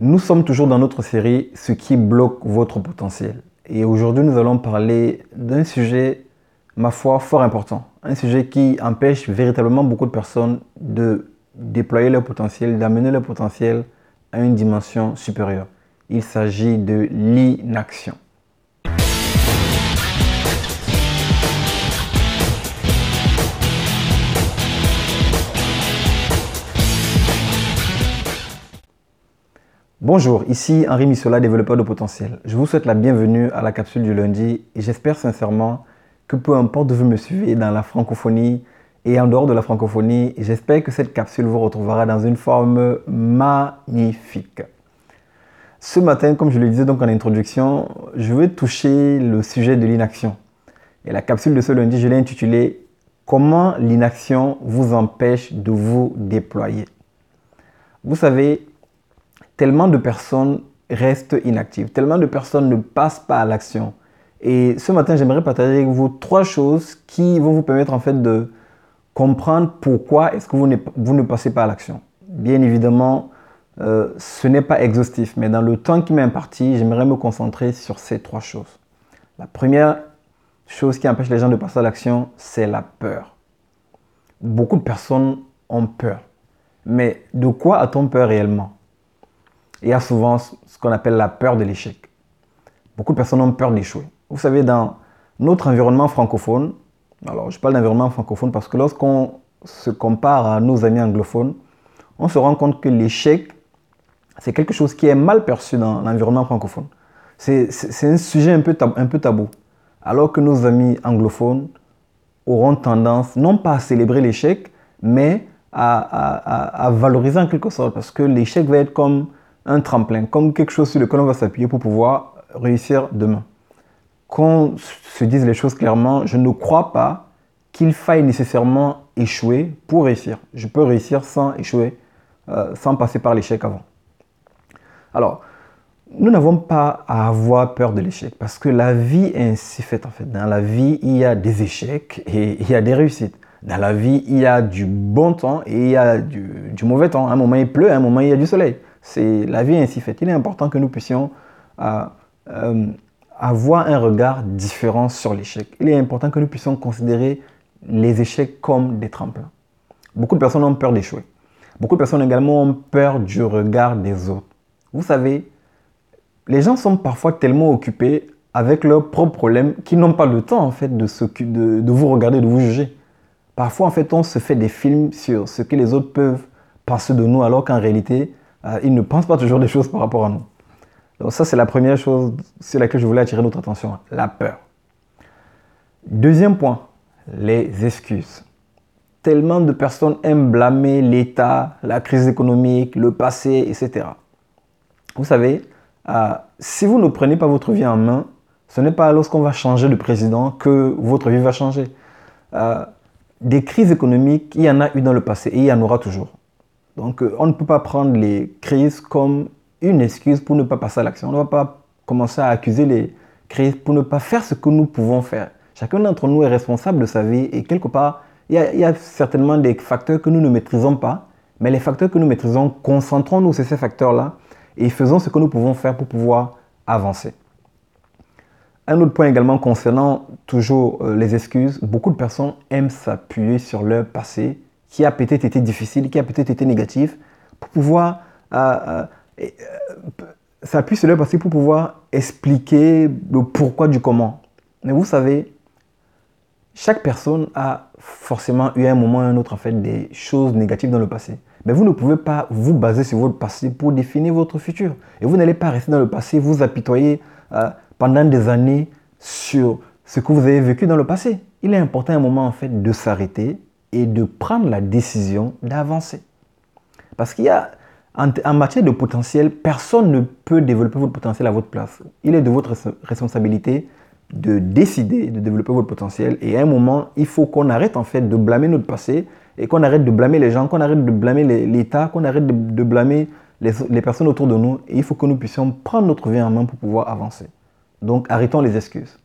Nous sommes toujours dans notre série Ce qui bloque votre potentiel. Et aujourd'hui, nous allons parler d'un sujet, ma foi, fort important. Un sujet qui empêche véritablement beaucoup de personnes de déployer leur potentiel, d'amener leur potentiel à une dimension supérieure. Il s'agit de l'inaction. Bonjour, ici Henri Missola, développeur de potentiel. Je vous souhaite la bienvenue à la capsule du lundi et j'espère sincèrement que peu importe où vous me suivez dans la francophonie et en dehors de la francophonie, j'espère que cette capsule vous retrouvera dans une forme magnifique. Ce matin, comme je le disais donc en introduction, je vais toucher le sujet de l'inaction. Et la capsule de ce lundi, je l'ai intitulée Comment l'inaction vous empêche de vous déployer. Vous savez, tellement de personnes restent inactives, tellement de personnes ne passent pas à l'action. Et ce matin, j'aimerais partager avec vous trois choses qui vont vous permettre en fait de comprendre pourquoi est-ce que vous ne, passez pas à l'action. Bien évidemment, euh, ce n'est pas exhaustif, mais dans le temps qui m'est imparti, j'aimerais me concentrer sur ces trois choses. La première chose qui empêche les gens de passer à l'action, c'est la peur. Beaucoup de personnes ont peur. Mais de quoi a-t-on peur réellement? Il y a souvent ce qu'on appelle la peur de l'échec. Beaucoup de personnes ont peur d'échouer. Vous savez, dans notre environnement francophone, alors je parle d'environnement francophone parce que lorsqu'on se compare à nos amis anglophones, on se rend compte que l'échec, c'est quelque chose qui est mal perçu dans l'environnement francophone. C'est un sujet un peu, tabou, un peu tabou. Alors que nos amis anglophones auront tendance, non pas à célébrer l'échec, mais à, à, valoriser en quelque sorte. Parce que l'échec va être comme un tremplin, comme quelque chose sur lequel on va s'appuyer pour pouvoir réussir demain. Qu'on se dise les choses clairement, je ne crois pas qu'il faille nécessairement échouer pour réussir. Je peux réussir sans échouer, euh, sans passer par l'échec avant. Alors, nous n'avons pas à avoir peur de l'échec parce que la vie est ainsi faite en fait. Dans la vie, il y a des échecs et il y a des réussites. Dans la vie, il y a du bon temps et il y a du, du mauvais temps. un moment, il pleut, à un moment, il y a du soleil. C'est la vie ainsi faite. Il est important que nous puissions euh, euh, avoir un regard différent sur l'échec. Il est important que nous puissions considérer les échecs comme des tremplins. Beaucoup de personnes ont peur d'échouer. Beaucoup de personnes également ont peur du regard des autres. Vous savez, les gens sont parfois tellement occupés avec leurs propres problèmes qu'ils n'ont pas le temps en fait de, de, de vous regarder, de vous juger. Parfois en fait on se fait des films sur ce que les autres peuvent penser de nous alors qu'en réalité euh, ils ne pensent pas toujours des choses par rapport à nous. Donc ça, c'est la première chose sur laquelle je voulais attirer notre attention, la peur. Deuxième point, les excuses. Tellement de personnes aiment blâmer l'État, la crise économique, le passé, etc. Vous savez, euh, si vous ne prenez pas votre vie en main, ce n'est pas lorsqu'on va changer de président que votre vie va changer. Euh, des crises économiques, il y en a eu dans le passé et il y en aura toujours. Donc, euh, on ne peut pas prendre les crises comme une excuse pour ne pas passer à l'action. On ne va pas commencer à accuser les crises pour ne pas faire ce que nous pouvons faire. Chacun d'entre nous est responsable de sa vie et quelque part, il y, a, certainement des facteurs que nous ne maîtrisons pas, mais les facteurs que nous maîtrisons, concentrons-nous sur ces facteurs-là et faisons ce que nous pouvons faire pour pouvoir avancer. Un autre point également concernant toujours euh, les excuses, beaucoup de personnes aiment s'appuyer sur leur passé qui a peut-être été difficile, qui a peut-être été négatif, pour pouvoir euh, euh, euh s'appuyer sur le passé pour pouvoir expliquer le pourquoi du comment. Mais vous savez, chaque personne a forcément eu à un moment ou un autre en fait des choses négatives dans le passé. Mais vous ne pouvez pas vous baser sur votre passé pour définir votre futur. Et vous n'allez pas rester dans le passé, vous apitoyer euh, pendant des années sur ce que vous avez vécu dans le passé. Il est important à un moment en fait de s'arrêter, et de prendre la décision d'avancer. Parce qu'il y a, en, matière de potentiel, personne ne peut développer votre potentiel à votre place. Il est de votre responsabilité de décider de développer votre potentiel. Et à un moment, il faut qu'on arrête en fait de blâmer notre passé et qu'on arrête de blâmer les gens, qu'on arrête de blâmer l'État, qu'on arrête de, blâmer les, les, personnes autour de nous. Et il faut que nous puissions prendre notre vie en main pour pouvoir avancer. Donc arrêtons les excuses.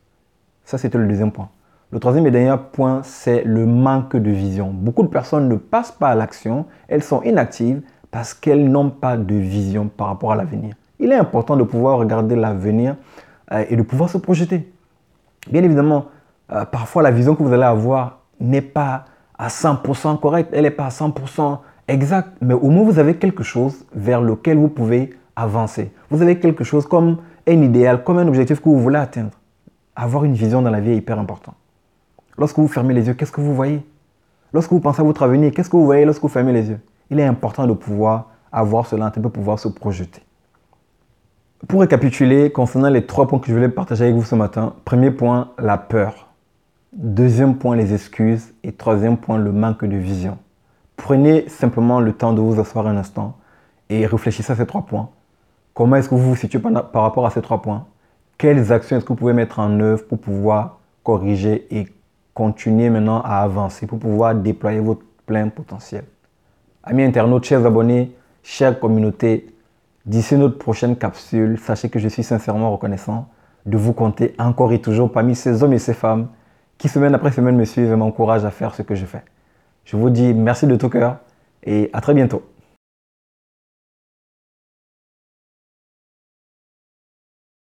Ça, c'était le deuxième point. Le troisième et dernier point, c'est le manque de vision. Beaucoup de personnes ne passent pas à l'action, elles sont inactives Parce qu'elles n'ont pas de vision par rapport à l'avenir. Il est important de pouvoir regarder l'avenir euh, et de pouvoir se projeter. Bien évidemment, euh, parfois la vision que vous allez avoir n'est pas à 100% correcte, elle n'est pas à 100% exacte, mais au moins vous avez quelque chose vers lequel vous pouvez avancer. Vous avez quelque chose comme un idéal, comme un objectif que vous voulez atteindre. Avoir une vision dans la vie est hyper important. Lorsque vous fermez les yeux, qu'est-ce que vous voyez? Lorsque vous pensez à votre avenir, qu'est-ce que vous voyez lorsque vous fermez les yeux? Il est important de pouvoir avoir cela, de pouvoir se projeter. Pour récapituler, concernant les trois points que je voulais partager avec vous ce matin, premier point, la peur. Deuxième point, les excuses. Et troisième point, le manque de vision. Prenez simplement le temps de vous asseoir un instant et réfléchissez à ces trois points. Comment est-ce que vous vous situez par rapport à ces trois points? Quelles actions est-ce que vous pouvez mettre en œuvre pour pouvoir corriger et continuer maintenant à avancer, pour pouvoir déployer votre plein potentiel Amis internautes, chers abonnés, chère communauté, d'ici notre prochaine capsule, sachez que je suis sincèrement reconnaissant de vous compter encore et toujours parmi ces hommes et ces femmes qui semaine après semaine me suivent et m'encouragent à faire ce que je fais. Je vous dis merci de tout cœur et à très bientôt.